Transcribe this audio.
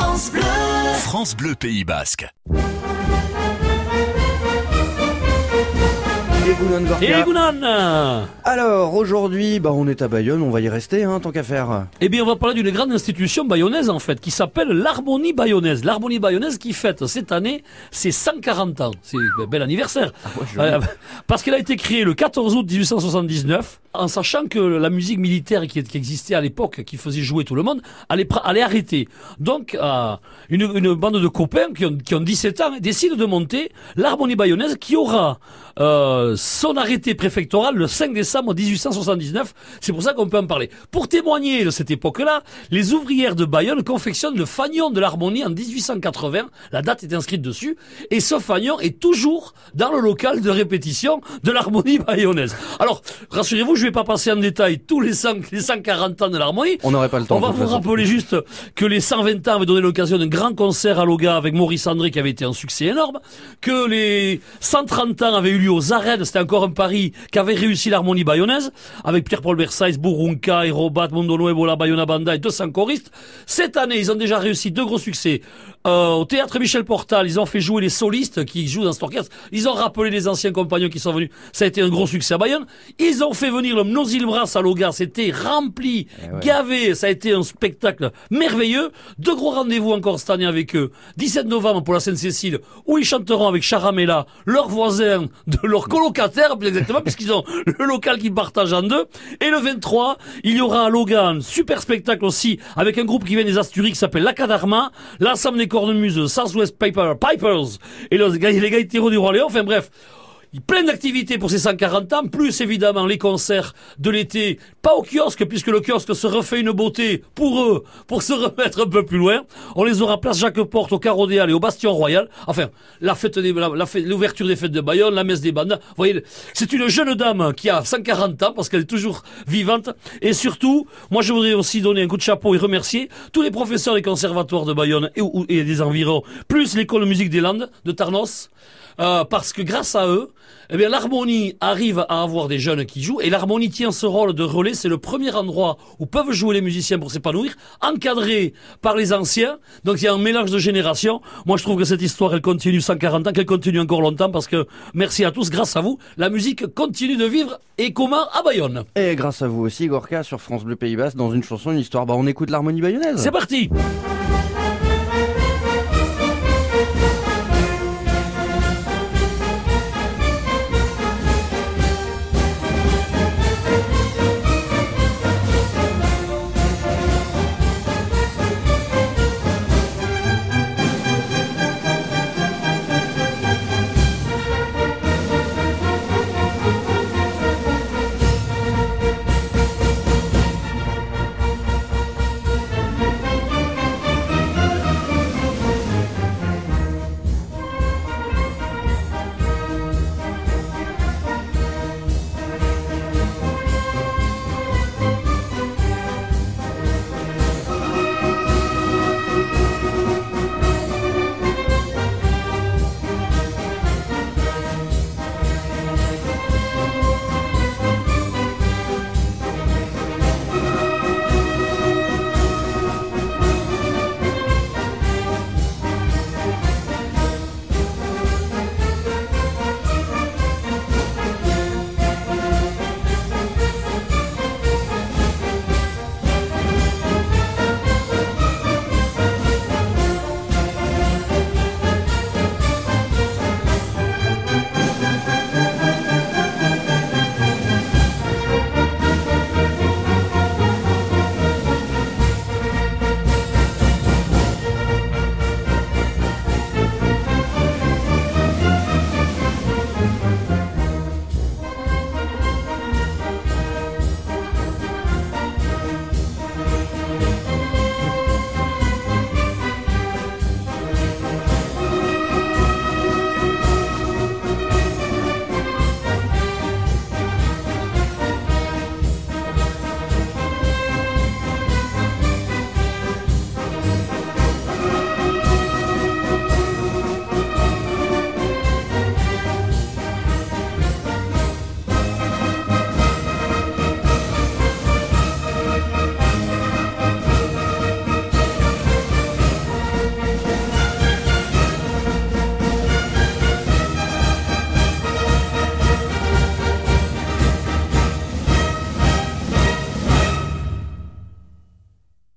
France Bleu. France Bleu Pays Basque. Et Gounan Gorka. Et Gounan Alors aujourd'hui, bah on est à Bayonne, on va y rester, hein, tant qu'à faire. Eh bien, on va parler d'une grande institution bayonnaise, en fait, qui s'appelle l'Harmonie bayonnaise. L'Harmonie bayonnaise qui fête cette année ses 140 ans. C'est un bel anniversaire. ouais, joli. Euh, parce qu'elle a été créée le 14 août 1879, en sachant que la musique militaire qui, existait à l'époque, qui faisait jouer tout le monde, allait, arrêter. Donc, euh, une, une bande de copains qui ont, qui ont 17 ans décident de monter l'Harmonie bayonnaise qui aura euh, son arrêté préfectoral le 5 décembre 1879. C'est pour ça qu'on peut en parler. Pour témoigner de cette époque-là, les ouvrières de Bayonne confectionnent le fanion de l'harmonie en 1880. La date est inscrite dessus. Et ce fanion est toujours dans le local de répétition de l'harmonie bayonnaise. Alors, rassurez-vous, je vais pas passer en détail tous les, 100 les 140 ans de l'harmonie. On n'aurait pas le temps. On va vous façon. rappeler juste que les 120 ans avaient donné l'occasion d'un grand concert à Loga avec Maurice André qui avait été un succès énorme, que les 130 ans avaient eu lieu aux arènes, c'était encore un pari qu'avait réussi l'harmonie bayonnaise, avec Pierre-Paul Versailles, Bourunka, Robat, Mondo Nuevo, La Bayona Banda et 200 choristes. Cette année, ils ont déjà réussi deux gros succès. Euh, au théâtre Michel Portal, ils ont fait jouer les solistes qui jouent dans cet orchestre. Ils ont rappelé les anciens compagnons qui sont venus. Ça a été un gros succès à Bayonne. Ils ont fait venir le Nosilbras à Loga. C'était rempli, gavé. Ça a été un spectacle merveilleux. Deux gros rendez-vous encore cette année avec eux. 17 novembre pour la Sainte-Cécile, où ils chanteront avec Charamella, leurs voisins, de leurs colocataires, plus exactement, puisqu'ils ont le local qu'ils partagent en deux. Et le 23, il y aura à Logan, super spectacle aussi, avec un groupe qui vient des Asturies qui s'appelle l'Acadarma, l'ensemble des cornemuses, Southwest Piper, Pipers, et les gars, les gars du Roi Léon, enfin bref. Plein d'activités pour ces 140 ans, plus évidemment les concerts de l'été, pas au kiosque, puisque le kiosque se refait une beauté pour eux, pour se remettre un peu plus loin. On les aura place Jacques Porte, au Halles et au Bastion Royal. Enfin, la fête des, l'ouverture des fêtes de Bayonne, la messe des bandes. Vous voyez, c'est une jeune dame qui a 140 ans, parce qu'elle est toujours vivante. Et surtout, moi je voudrais aussi donner un coup de chapeau et remercier tous les professeurs des conservatoires de Bayonne et, et des environs, plus l'école de musique des Landes de Tarnos. Euh, parce que grâce à eux, eh bien, l'harmonie arrive à avoir des jeunes qui jouent et l'harmonie tient ce rôle de relais. C'est le premier endroit où peuvent jouer les musiciens pour s'épanouir, encadré par les anciens. Donc il y a un mélange de générations. Moi, je trouve que cette histoire, elle continue 140 ans, qu'elle continue encore longtemps parce que merci à tous, grâce à vous, la musique continue de vivre et comment à Bayonne. Et grâce à vous aussi, Gorka, sur France Bleu Pays Basque, dans une chanson, une histoire, bah on écoute l'harmonie bayonnaise. C'est parti.